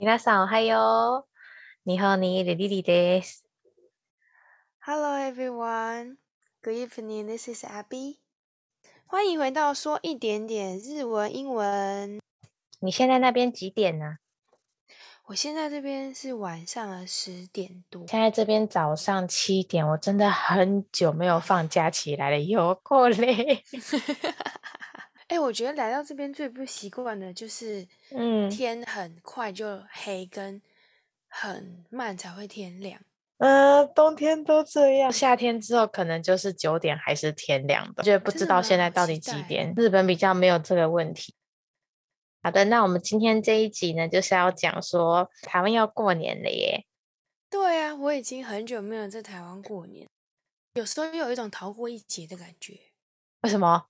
皆さんおはよう。日本にリリリです。 Hello everyone, good evening. This is Abby. 欢迎回到说一点点日文、英文。你现在那边几点呢？我现在这边是晚上的十点多。现在这边早上七点，我真的很久没有放假起来了，有够累。 哎、我觉得来到这边最不习惯的就是，嗯天很快就黑，跟很慢才会天亮。呃，冬天都这样，夏天之后可能就是九点还是天亮的，觉得不知道现在到底几点。日本比较没有这个问题。好的，那我们今天这一集呢，就是要讲说台湾要过年了耶。对啊，我已经很久没有在台湾过年，有时候又有一种逃过一劫的感觉。为什么？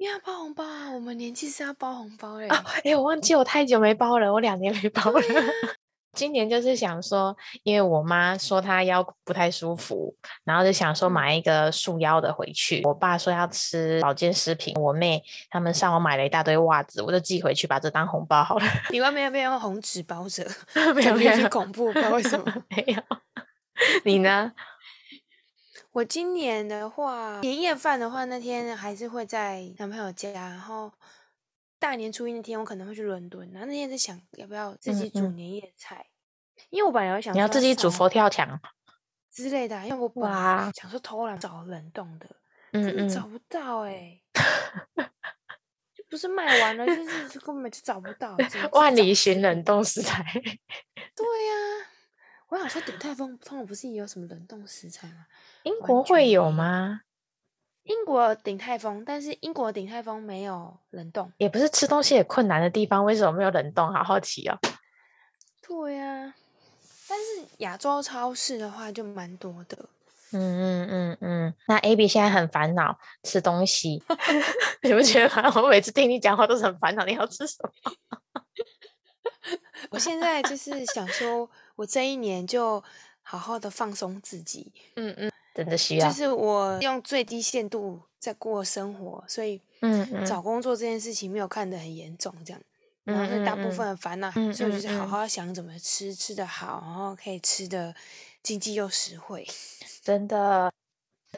因为要包红包啊，我们年纪是要包红包嘞。啊，哎、我忘记我太久没包了，我两年没包了。今年就是想说，因为我妈说她腰不太舒服，然后就想说嗯买一个束腰的回去。我爸说要吃保健食品，我妹他们上网买了一大堆袜子，我就寄回去，把这当红包好了。你外面有没有用红纸包着？没有没有恐怖，不知道为什么。没有。你呢？我今年的话，年夜饭的话，那天还是会在男朋友家，然后大年初一那天我可能会去伦敦，然后那天在想要不要自己煮年夜菜，因为我本来有想你要自己煮佛跳墙？之类的啊，因为我本来想说偷懒找冷冻的，嗯嗯找嗯，不到哎、就不是卖完了，就是就根本就找不到，万里寻冷物冻食材。对呀、我想说鼎泰丰通常不是也有什么冷冻食材吗？英完国会有吗？英国有鼎泰丰，但是英国鼎泰丰没有冷冻。也不是吃东西也困难的地方，为什么没有冷冻？好好奇哦。对呀、但是亚洲超市的话就蛮多的。嗯嗯嗯嗯，那 A B 现在很烦恼吃东西，你不觉得吗？我每次听你讲话都是很烦恼，你要吃什么？我现在就是想说，我这一年就好好的放松自己，嗯嗯，真的需要。就是我用最低限度在过生活，所以嗯嗯找工作这件事情没有看得很严重，这样。然后大部嗯分的烦恼，嗯所以我就是好好想怎么吃，吃得好，然后可以吃的经济又实惠。真的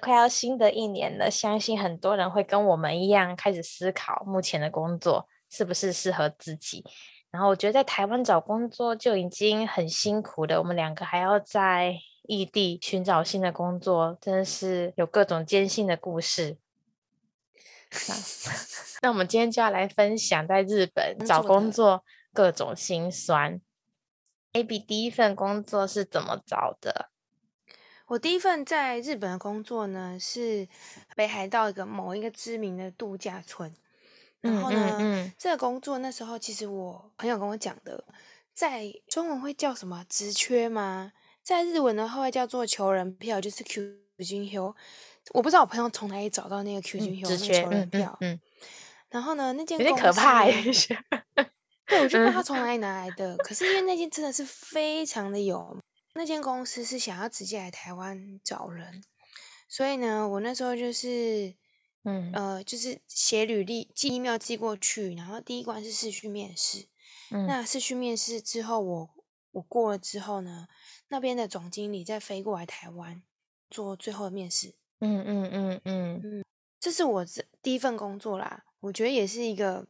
快要新的一年了，相信很多人会跟我们一样开始思考目前的工作是不是适合自己。然后我觉得在台湾找工作就已经很辛苦了，我们两个还要在异地寻找新的工作，真的是有各种艰辛的故事。那 那我们今天就要来分享在日本找工作各种辛酸。A B 第一份工作是怎么找的？我第一份在日本的工作呢，是北海道一个某一个知名的度假村。然嗯后呢，嗯嗯这个工作那时候其实我朋友跟我讲的，在中文会叫什么职缺吗？在日文的话会叫做求人票，就是 Q 君休。我不知道我朋友从哪里找到那个 Q 君休、嗯，直那个，求人嗯嗯票。嗯，然后呢，那间有点公司可怕耶。呢 对，我就不知道他嗯从哪里 拿来的。可是因为那间真的是非常的有，那间公司是想要直接来台湾找人，所以呢，我那时候就是，嗯呃，就是写履历、寄 email 寄过去，然后第一关是试去面试。嗯那试去面试之后我，我过了之后呢，那边的总经理再飞过来台湾做最后的面试。嗯嗯嗯嗯嗯，这是我这第一份工作啦，我觉得也是一个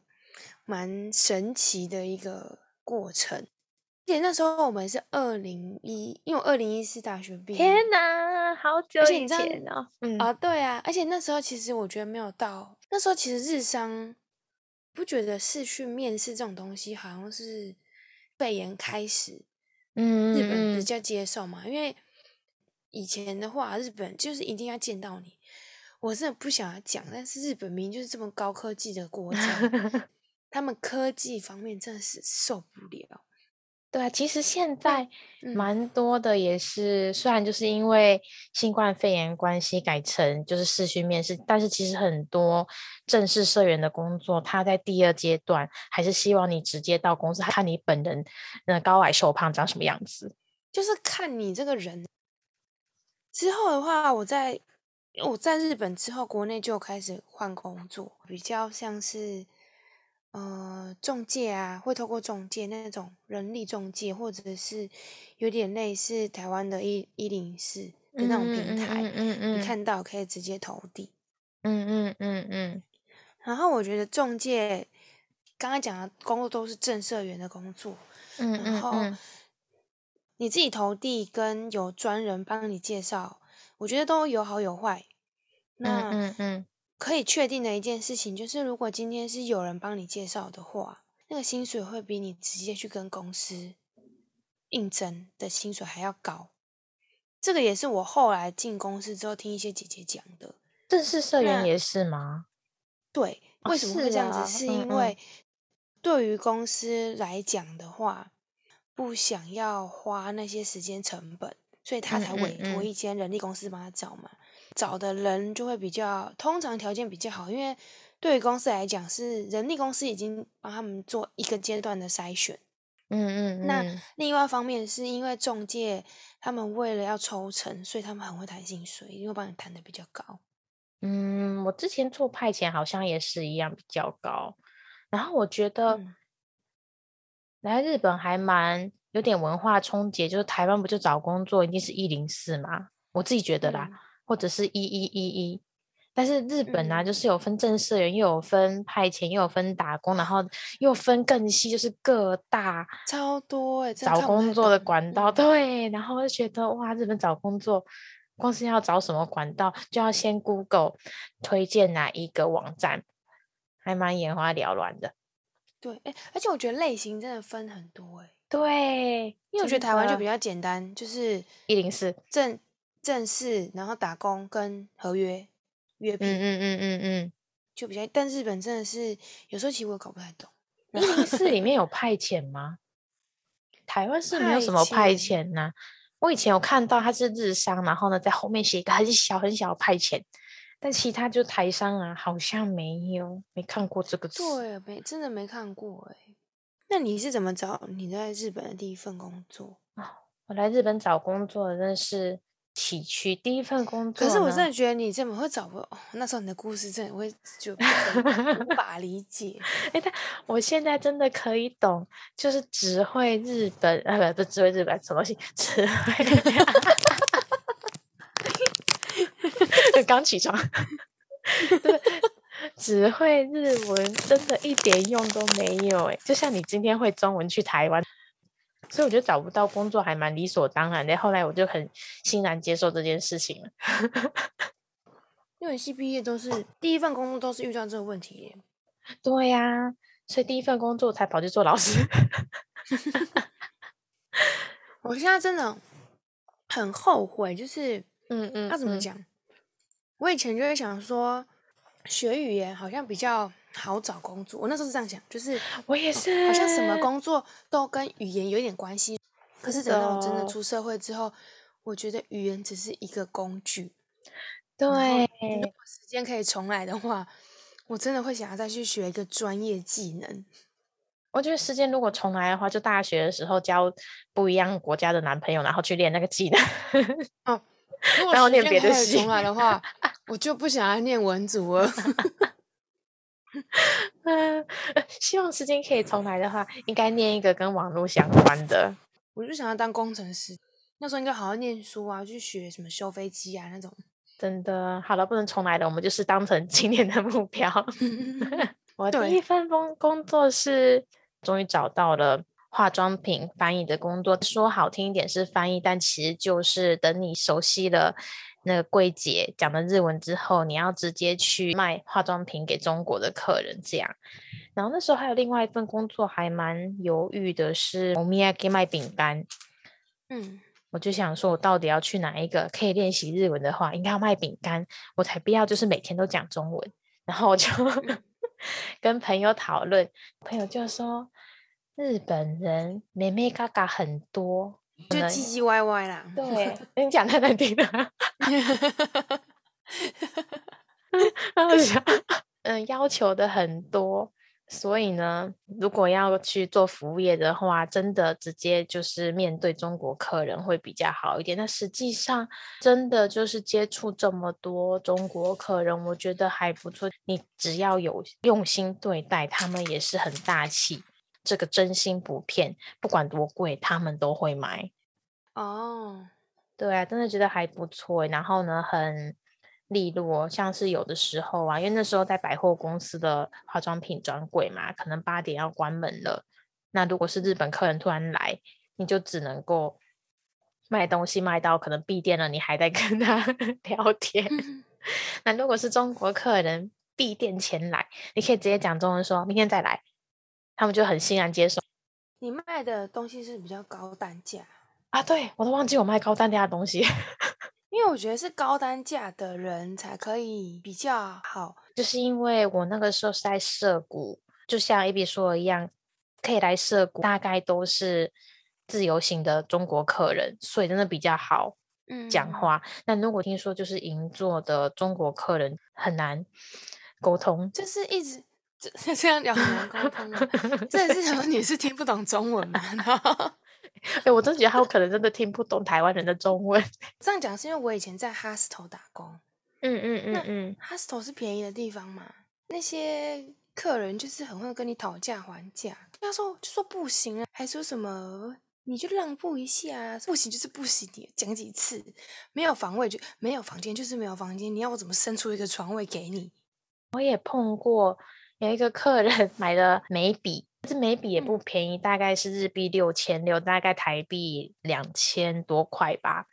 蛮神奇的一个过程。而且那时候我们是二零一，因为我二零一四大学毕业天哪，好久以前哦。嗯啊，对啊，而且那时候其实我觉得没有到，那时候其实日商不觉得是去面试这种东西好像是肺炎开始，嗯日本比嗯较接受嘛，因为以前的话，日本就是一定要见到你。我真的不想要讲，但是日本明明就是这么高科技的国家，嗯，他们科技方面真的是受不了。对啊，其实现在嗯蛮多的也是，虽然就是因为新冠肺炎关系改成就是视讯面试，但是其实很多正式社员的工作，他在第二阶段还是希望你直接到公司看你本人，呃，高矮瘦胖长什么样子。就是看你这个人。之后的话，我在我在日本之后，国内就开始换工作，比较像是呃中介啊，会透过中介那种人力中介，或者是有点类似台湾的一一零四的那种平台，嗯嗯嗯，你看到可以直接投递。嗯嗯嗯嗯。然后我觉得中介刚刚讲的工作都是正社员的工作，嗯然后你自己投递跟有专人帮你介绍，我觉得都有好有坏。那嗯嗯，可以确定的一件事情就是，如果今天是有人帮你介绍的话，那个薪水会比你直接去跟公司应征的薪水还要高。这个也是我后来进公司之后听一些姐姐讲的。正式社员也是吗？对，为什么会这样子？是因为对于公司来讲的话，不想要花那些时间成本，所以他才委托一间人力公司帮他找嘛。找的人就会比较，通常条件比较好，因为对于公司来讲，是人力公司已经帮他们做一个阶段的筛选。嗯嗯。那另外一方面是因为中介他们为了要抽成，所以他们很会谈薪水，因为帮你谈的比较高。嗯，我之前做派遣好像也是一样比较高，然后我觉得来日本还蛮有点文化冲击，就是台湾不就找工作一定是一零四嘛，我自己觉得啦，或者是一一一一，但是日本啊，就是有分正式员，又有分派遣，又有分打工，然后又分更细，就是各大超多哎，找工作的管道，对，然后就觉得哇，日本找工作。光是要找什么管道，就要先 Google 推荐哪一个网站，还蛮眼花缭乱的。对，哎，而且我觉得类型真的分很多，哎。对，因为我觉得台湾就比较简单，就是一零四正正式，然后打工跟合约约聘，嗯嗯嗯嗯嗯，就比较。但日本真的是有时候其实我搞不太懂，一零四里面有派遣吗？台湾是没有什么派遣呢。我以前有看到他是日商，然后呢，在后面写一个很小很小的派遣，但其他就台商啊，好像没有，没看过这个词。对，没真的没看过哎。那你是怎么找你在日本的第一份工作啊？我来日本找工作真的是。崎岖第一份工作，可是我真的觉得你怎么会找不？那时候你的故事真的会就无法理解。哎，但我现在真的可以懂，就是只会日本，呃，不，不只会日本什么东西，只会。刚起床，对，只会日文，真的一点用都没有。哎，就像你今天会中文去台湾。所以我觉得找不到工作还蛮理所当然的。后来我就很欣然接受这件事情了。因为系毕业都是第一份工作都是遇到这个问题。对呀，所以第一份工作才跑去做老师。我现在真的很后悔，就是嗯嗯，要怎么讲？我以前就会想说，学语言好像比较。好找工作，我那时候是这样想，就是我也是，好像什么工作都跟语言有一点关系。可是等到我真的出社会之后，我觉得语言只是一个工具。对，如果时间可以重来的话，我真的会想要再去学一个专业技能。我觉得时间如果重来的话，就大学的时候交不一样国家的男朋友，然后去练那个技能。哦，如 果时间可以重来的话，我就不想要念文组了。嗯，希望时间可以重来的话，应该念一个跟网络相关的。我就想要当工程师，那时候应该好好念书啊，去学什么修飞机啊那种。真的，好了，不能重来了，我们就是当成今年的目标。我第一份工工作是终于找到了化妆品翻译的工作，说好听一点是翻译，但其实就是等你熟悉了。那个柜姐讲了日文之后，你要直接去卖化妆品给中国的客人，这样。然后那时候还有另外一份工作，还蛮犹豫的，是欧米亚给卖饼干。嗯，我就想说，我到底要去哪一个？可以练习日文的话，应该要卖饼干，我才不要就是每天都讲中文。然后我就 跟朋友讨论，朋友就说日本人妹妹嘎嘎很多。就唧唧歪歪啦，对，你讲太难听了。嗯，要求的很多，所以呢，如果要去做服务业的话，真的直接就是面对中国客人会比较好一点。那实际上，真的就是接触这么多中国客人，我觉得还不错。你只要有用心对待，他们也是很大气，这个真心不骗，不管多贵，他们都会买。哦，对啊，真的觉得还不错。然后呢，很。利落，像是有的时候啊，因为那时候在百货公司的化妆品专柜嘛，可能八点要关门了。那如果是日本客人突然来，你就只能够卖东西卖到可能闭店了，你还在跟他 聊天。那如果是中国客人闭店前来，你可以直接讲中文说明天再来，他们就很欣然接受。你卖的东西是比较高单价啊？对我都忘记我卖高单价的东西。因为我觉得是高单价的人才可以比较好，就是因为我那个时候是在涉谷，就像 A B 说的一样，可以来涉谷，大概都是自由行的中国客人，所以真的比较好讲话。那如果听说就是银座的中国客人很难沟通，就是一直这这样聊很难沟通啊，这是什么？你是听不懂中文吗？哎，我真觉得他有可能真的听不懂台湾人的中文。这样讲是因为我以前在 hostel 打工。嗯嗯嗯嗯，hostel 是便宜的地方嘛？那些客人就是很会跟你讨价还价。他说就说不行啊，还说什么你就让步一下，不行就是不行。你讲几次？没有房位就没有房间，就是没有房间。你要我怎么伸出一个床位给你？我也碰过有一个客人买了眉笔。这眉笔也不便宜，大概是日币六千六，大概台币两千多块吧。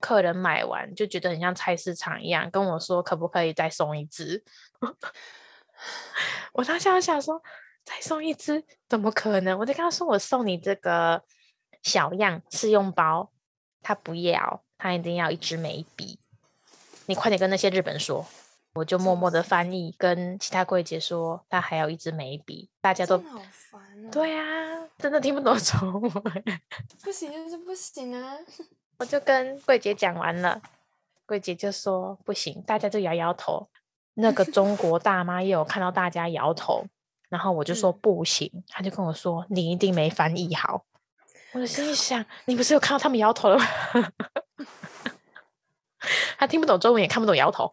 客人买完就觉得很像菜市场一样，跟我说可不可以再送一支。我当下想说再送一支怎么可能？我就跟他说我送你这个小样试用包，他不要，他一定要一支眉笔。你快点跟那些日本说。我就默默的翻译，跟其他柜姐说，她还有一支眉笔，大家都好烦啊。对啊，真的听不懂 中文，不行就是不行啊。我就跟柜姐讲完了，柜姐就说不行，大家就摇摇头。那个中国大妈也有看到大家摇头，然后我就说不行，她就跟我说你一定没翻译好。我就心想，你不是有看到他们摇头了吗？他听不懂中文，也看不懂摇头。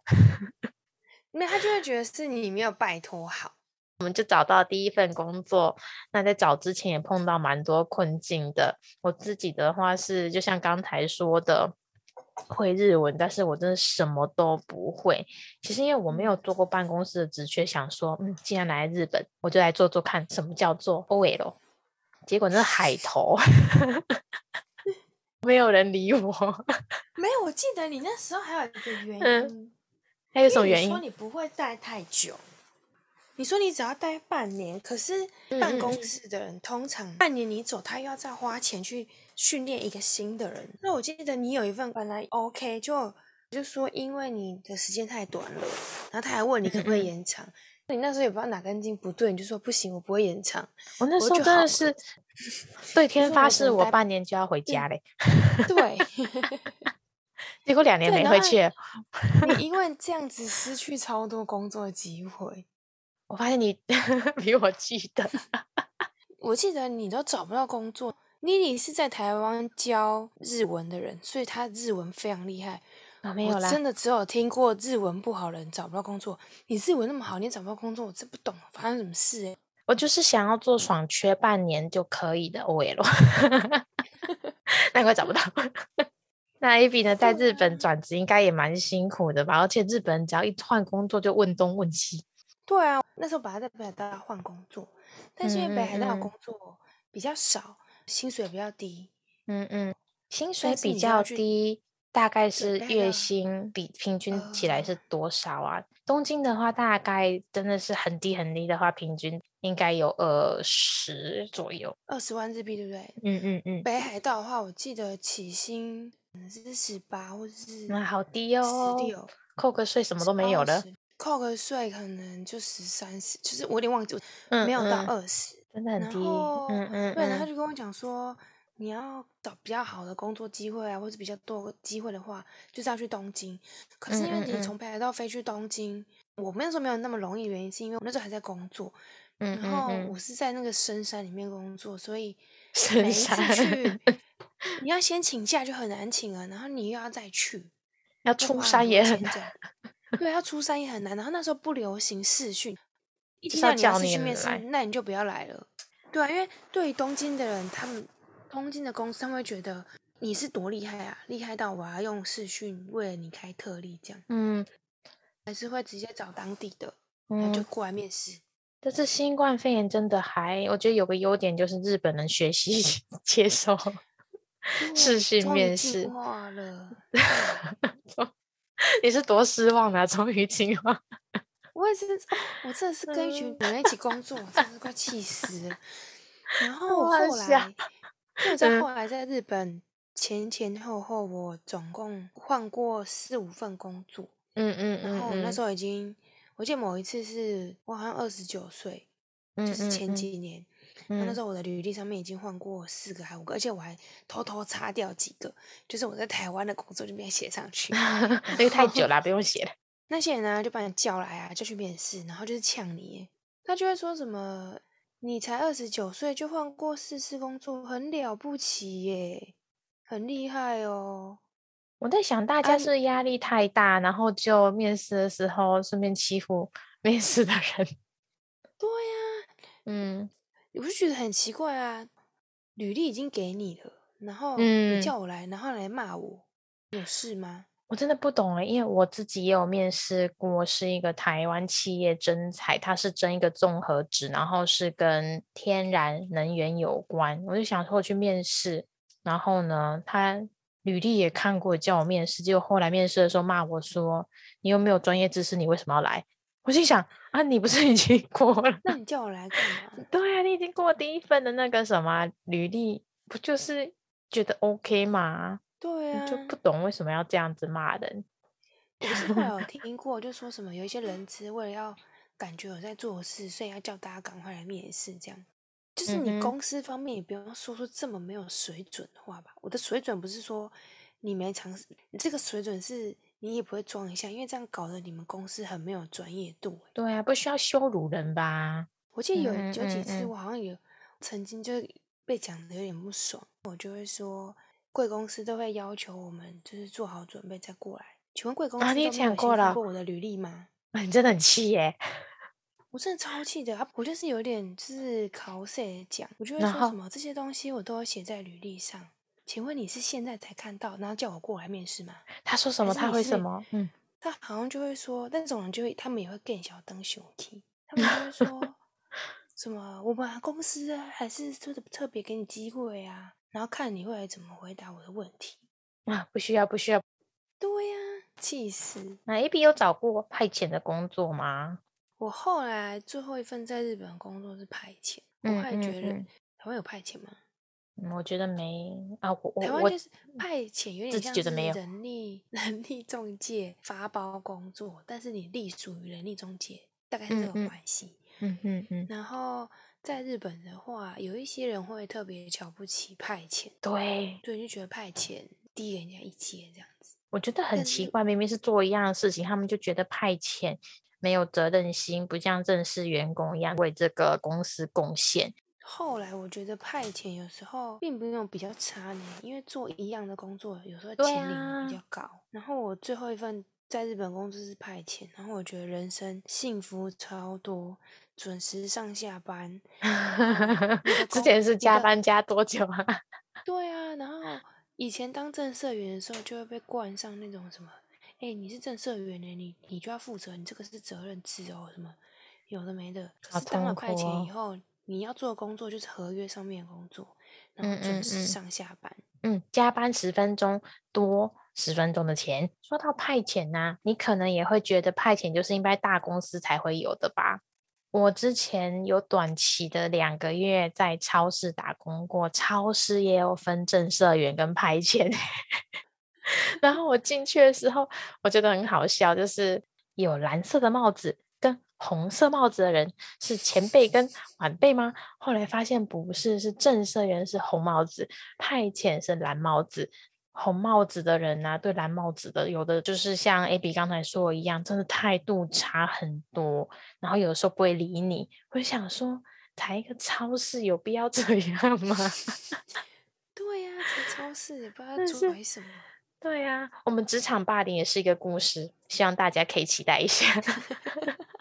那他就会觉得是你没有拜托好，我们就找到第一份工作。那在找之前也碰到蛮多困境的。我自己的话是，就像刚才说的，会日文，但是我真的什么都不会。其实因为我没有做过办公室的职缺，想说，嗯，既然来日本，我就来做做看什么叫做 OL。结果那海投，没有人理我。没有，我记得你那时候还有一个原因。还有什么原因？说你不会待太久，你说你只要待半年，可是办公室的人通常半年你走，他又要再花钱去训练一个新的人。那我记得你有一份本来 OK，就就说因为你的时间太短了，然后他还问你可不可以延长，你那时候也不知道哪根筋不对，你就说不行，我不会延长。我那时候真的是 对天发誓，我半年就要回家嘞。对。结果两年没回去，你 因为这样子失去超多工作机会。我发现你 比我记得，我记得你都找不到工作。妮妮是在台湾教日文的人，所以她日文非常厉害。啊，没有啦，真的只有听过日文不好人找不到工作。你日文那么好，你找不到工作，我真不懂发生什么事哎。我就是想要做爽缺半年就可以的 OL，难怪找不到。那 A B 呢，在日本转职应该也蛮辛苦的吧？而且日本人只要一换工作就问东问西。对啊，那时候本来在北海道换工作，但是因为北海道工作比较少，薪水比较低。嗯嗯，薪水比较低，大概是月薪比平均起来是多少啊？东京的话，大概真的是很低很低的话，平均应该有二十左右，二十万日币，对不对？嗯嗯嗯。北海道的话，我记得起薪。可能是十八，或者是那好低哦，扣个税什么都没有了，扣个税可能就十三十，就是我有点忘记，没有到二十，真的很低。嗯嗯，对，他就跟我讲说，你要找比较好的工作机会啊，或者比较多机会的话，就是要去东京。可是因为你从北海道飞去东京，我那时候没有那么容易，原因是因为我那时候还在工作，嗯然后我是在那个深山里面工作，所以深每一去，你要先请假就很难请了，然后你又要再去，要出山也很钱这样。对，要出山也很难。然后那时候不流行视讯，一听到你要视讯面试，那你就不要来了。对啊，因为对于东京的人，他们东京的公司他们会觉得你是多厉害啊，厉害到我要用视讯为了你开特例这样，嗯还是会直接找当地的，然后就嗯。过来面试。但是新冠肺炎真的还，我觉得有个优点就是日本人学习 接受视对，讯终于进面试，化了。你是多失望啊！终于进化，我也是，哦，我真的是跟一群女，人一起工作，我真的是快气死了。然 后我后，来，因为我在嗯后来在日本前前后后，我总共换过四五份工作。嗯嗯然后我那嗯时候已经，我记得某一次是我好像二十九岁，就嗯是前嗯几年。那嗯时候我的履历上面已经换过四个还五个，而且我还偷偷擦掉几个，就是我在台湾的工作就没有写上去。那个太久后了，不用写了。那些人呢就把你叫来啊，就去面试，然后就是呛你耶，他就会说什么你才二十九岁就换过四次工作，很了不起耶，很厉害哦。我在想，大啊，家是压力太大，然后就面试的时候顺便欺负 面试的人。对呀、嗯你不是觉得很奇怪啊？履历已经给你了，然后你嗯，叫我来，然后来骂我，有事吗？我真的不懂了，因为我自己也有面试过，是一个台湾企业征才，它是征一个综合职，然后是跟天然能源有关。我就想说我去面试，然后呢，他履历也看过，叫我面试，结果后来面试的时候骂我说：“你又没有专业知识，你为什么要来？”我心想啊，你不是已经过了？那你叫我来干嘛？对啊，你已经过第一份的那个什么履历，不就是觉得 OK 吗？对啊就啊，不懂为什么要这样子骂人。我是有 听过，就说什么有一些人资为了要感觉有在做事，所以要叫大家赶快来面试，这样。就是你公司方面也不用说出这么没有水准的话吧。我的水准不是说你没尝试，你这个水准是你也不会装一下，因为这样搞得你们公司很没有专业度欸。对啊，不需要羞辱人吧？我记得有有几次，我好像有曾经就被讲的有点不爽，我就会说，贵公司都会要求我们就是做好准备再过来。请问贵公啊，司都没有先看过我的履历吗？啊，你真的很气耶。我真的超气的，啊我就是有点就是考试讲，我就会说什么这些东西我都要写在履历上。请问你是现在才看到，然后叫我过来面试吗？他说什么？他会什么？嗯，他好像就会说，那种人就会，他们也会更小灯熊 key，他们就会说 什么我们公司啊，还是特特别给你机会啊，然后看你会来怎么回答我的问题。啊，不需要，不需要。对呀、气死！那 A B 有找过派遣的工作吗？我后来最后一份在日本工作是派遣，我还觉得嗯，台湾有派遣吗？嗯我觉得没啊，我我我台湾就是派遣，有点像是觉得没有。人力 人力中介发包工作，但是你隶属于人力中介，大概是这种嗯嗯关系。嗯嗯嗯，然后在日本的话，有一些人会特别瞧不起派遣，对，对，就觉得派遣低人家一阶这样子。我觉得很奇怪，明明是做一样的事情，他们就觉得派遣没有责任心，不像正式员工一样为这个公司贡献。后来我觉得派遣有时候并不用比较差呢，因为做一样的工作，有时候对钱领比较高。然后我最后一份在日本工作是派遣，然后我觉得人生幸福超多，准时上下班，之前是加班加多久啊？对啊，然后以前当正社员的时候，就会被冠上那种什么，哎、你是正社员呢，你你就要负责，你这个是责任制哦，什么有的没的。可是当了派遣以哦。后，你要做的工作就是合约上面的工作，然嗯后准时上下班。嗯，加班十分钟多十分钟的钱。说到派遣呢、你可能也会觉得派遣就是应该大公司才会有的吧？我之前有短期的两个月在超市打工过，超市也有分正社员跟派遣。然后我进去的时候，我觉得很好笑，就是有蓝色的帽子跟红色帽子的人是前辈跟晚辈吗？后来发现不是，是正社员是红帽子，派遣是蓝帽子。红帽子的人呐，对蓝帽子的，有的就是像 AB 刚才说的一样，真的态度差很多，然后有的时候不会理你，会想说，才一个超市有必要这样吗？对呀，才超市也不知道做为什么。对呀，我们职场霸凌也是一个故事，希望大家可以期待一下。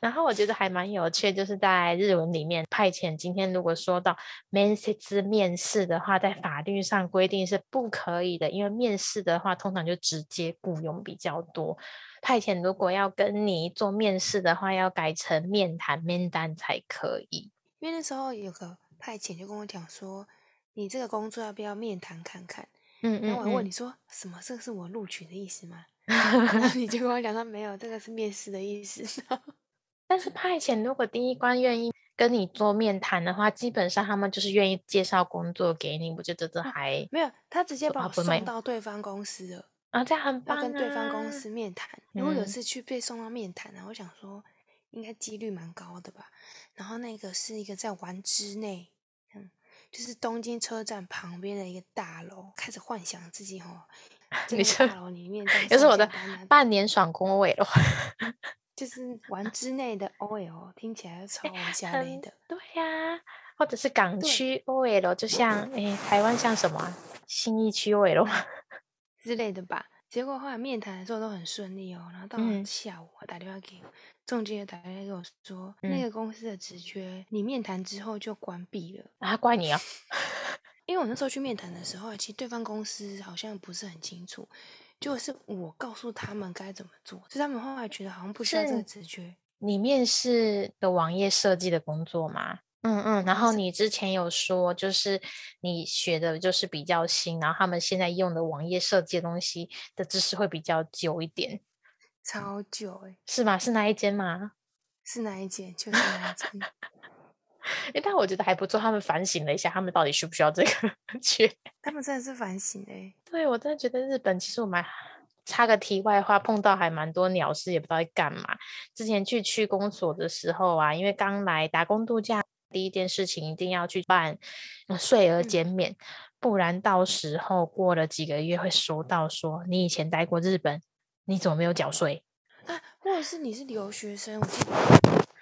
然后我觉得还蛮有趣，就是在日文里面派遣。今天如果说到面试面试的话，在法律上规定是不可以的，因为面试的话通常就直接雇佣比较多。派遣如果要跟你做面试的话，要改成面谈面单才可以。因为那时候有个派遣就跟我讲说，你这个工作要不要面谈看看？嗯嗯。然后我问你说什么？这个是我录取的意思吗？然后你就跟我讲说没有，这个是面试的意思。但是派遣如果第一关愿意跟你做面谈的话，基本上他们就是愿意介绍工作给你。我觉得这还没有，他直接把我送到对方公司了啊，这样很棒。要跟对方公司面谈，如果有次去被送到面谈，然后我想说应该几率蛮高的吧。然后那个是一个在丸之内，嗯，就是东京车站旁边的一个大楼，开始幻想自己哦，这个大楼里面又是我的半年爽工位了。就是玩之内的 OL，听起来超下类的。对呀，或者是港区 OL，就像诶台湾像什么新义区 OL 之类的吧。结果后来面谈的时候都很顺利哦，然后到下午我打电话给中介，打电话给我说那个公司的职缺你面谈之后就关闭了啊，怪你啊！因为我那时候去面谈的时候，其实对方公司好像不是很清楚。就是我告诉他们该怎么做，所以他们后来觉得好像不需要这个直觉。你面试的网页设计的工作吗？嗯嗯。然后你之前有说，就是你学的就是比较新，然后他们现在用的网页设计的东西的知识会比较久一点。超久哎，是吗？是哪一间吗？是哪一间？就是哪一间。哎，但我觉得还不错。他们反省了一下，他们到底需不需要这个缺？他们真的是反省哎。对，我真的觉得日本其实我蛮插个题外话，碰到还蛮多鸟事，也不知道在干嘛。之前去区公所的时候啊，因为刚来打工度假，第一件事情一定要去办税额减免，不然到时候过了几个月会收到说你以前待过日本，你怎么没有缴税？啊，或者是你是留学生？我记得。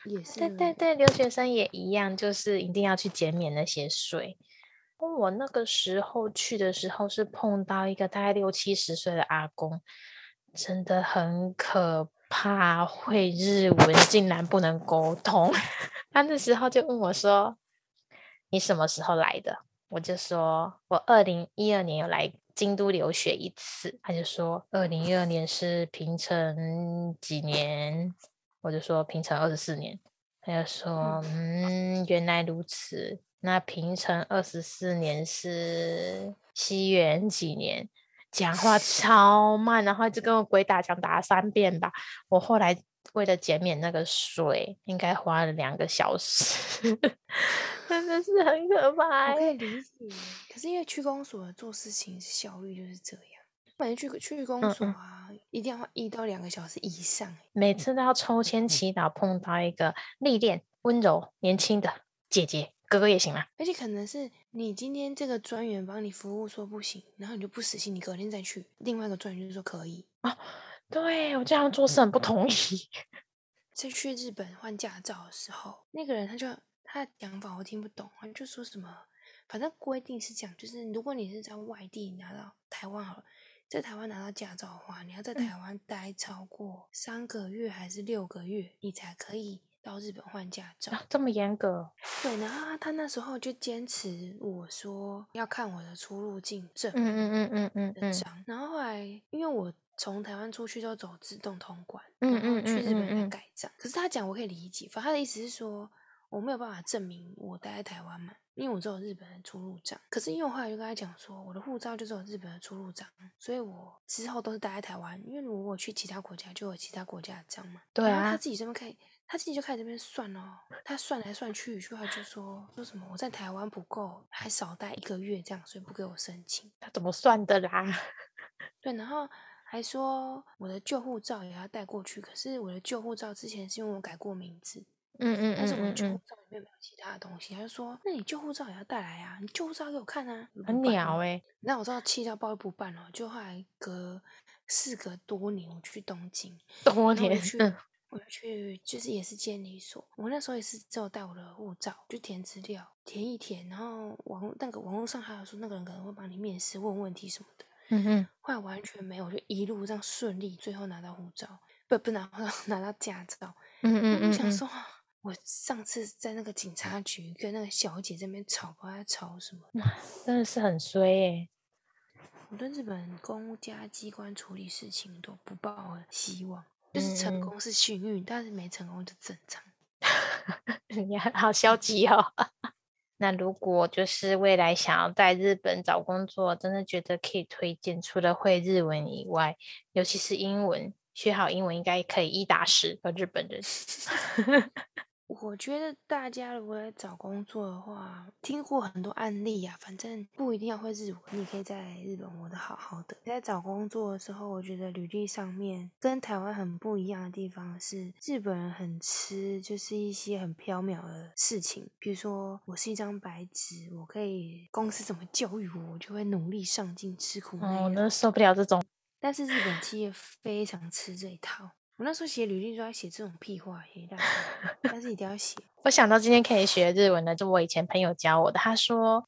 对对对，留学生也一样，就是一定要去减免那些税。我那个时候去的时候是碰到一个大概六七十岁的阿公，真的很可怕，会日文竟然不能沟通。他那时候就问我说：“你什么时候来的？”我就说：“我二零一二年有来京都留学一次。”他就说：“二零一二年是平成几年？”我就说平成二十四年，他就说嗯，原来如此。那平成二十四年是西元几年？讲话超慢，然后一直跟我鬼打墙打了三遍吧。我后来为了减免那个税，应该花了两个小时，真的是很可怕。我可以理解，可是因为区公所做事情效率就是这样。反正去去公所啊，一定要一到两个小时以上。每次都要抽签祈祷，碰到一个历练、温柔、年轻的姐姐、哥哥也行啦。而且可能是你今天这个专员帮你服务说不行，然后你就不死心，你隔天再去。另外一个专员就说可以啊。对我这样做事很不同意。在去日本换驾照的时候，那个人他就他的讲法我听不懂，他就说什么，反正规定是这样，就是如果你是在外地拿到台湾好了。在台湾拿到驾照的话，你要在台湾待超过三个月还是六个月，你才可以到日本换驾照。这么严格？对，然后他那时候就坚持我说要看我的出入境证，嗯嗯嗯嗯嗯。然后后来因为我从台湾出去都走自动通关，嗯嗯嗯，去日本来改章。可是他讲我可以理解，反正他的意思是说我没有办法证明我待在台湾嘛。因为我只有日本的出入账，可是因为我后来就跟他讲说，我的护照就只有日本的出入账，所以我之后都是待在台湾。因为如果我去其他国家，就有其他国家的账嘛。对啊。他自己这边可以，他自己就开始这边算哦。他算来算去，后来就说说什么我在台湾不够，还少待一个月这样，所以不给我申请。他怎么算的啦？对，然后还说我的旧护照也要带过去，可是我的旧护照之前是因为我改过名字。嗯嗯但是我嗯嗯嗯，旧护照里面没有其他的东西，他就说：“那你旧护照也要带来啊，你旧护照给我看啊。”很鸟哎、那我知道气到爆不办了，就后来隔事隔多年，我去东京，多年，去，嗯我就去，就是也是监理所。我那时候也是只有带我的护照，就填资料，填一填，然后网那个网络上还有说那个人可能会帮你面试、问问题什么的。嗯哼，后来完全没有，就一路这样顺利，最后拿到护照，不不拿 拿到驾照。嗯嗯嗯嗯，我想说，我上次在那个警察局跟那个小姐这边吵，不知道在吵什么。真的是很衰耶、我对日本公家机关处理事情都不抱希望，就是成功是幸运，但是没成功就正常。你还好消极哦。那如果就是未来想要在日本找工作，真的觉得可以推荐，除了会日文以外，尤其是英文，学好英文应该可以一打十个日本人。我觉得大家如果在找工作的话，听过很多案例啊，反正不一定要会日文，你可以在日本活得好好的。在找工作的时候，我觉得履历上面跟台湾很不一样的地方是，日本人很吃就是一些很缥缈的事情，比如说我是一张白纸，我可以公司怎么教育我，我就会努力上进，吃苦耐哦，劳。真的受不了这种。但是日本企业非常吃这一套。我那时候写履历都在写这种屁话，但是一定要写。我想到今天可以学日文的，就我以前朋友教我的。他说：“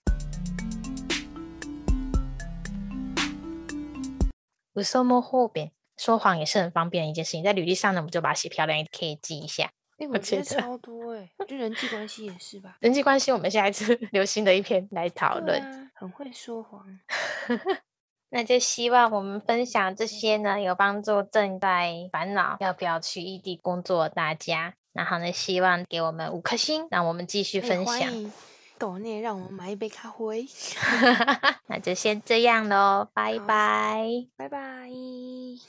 不说摸后边，说谎也是很方便的一件事情。在履历上呢，我们就把它写漂亮可以记一下。哎、我我觉得超多哎、就人际关系也是吧？人际关系，我们下一次 流行的一篇来讨论。啊，很会说谎。那就希望我们分享这些呢，有帮助正在烦恼要不要去异地工作的大家。然后呢，希望给我们五颗星，让我们继续哎分享。欢迎抖内让我们买一杯咖啡，那就先这样喽，拜拜。拜拜。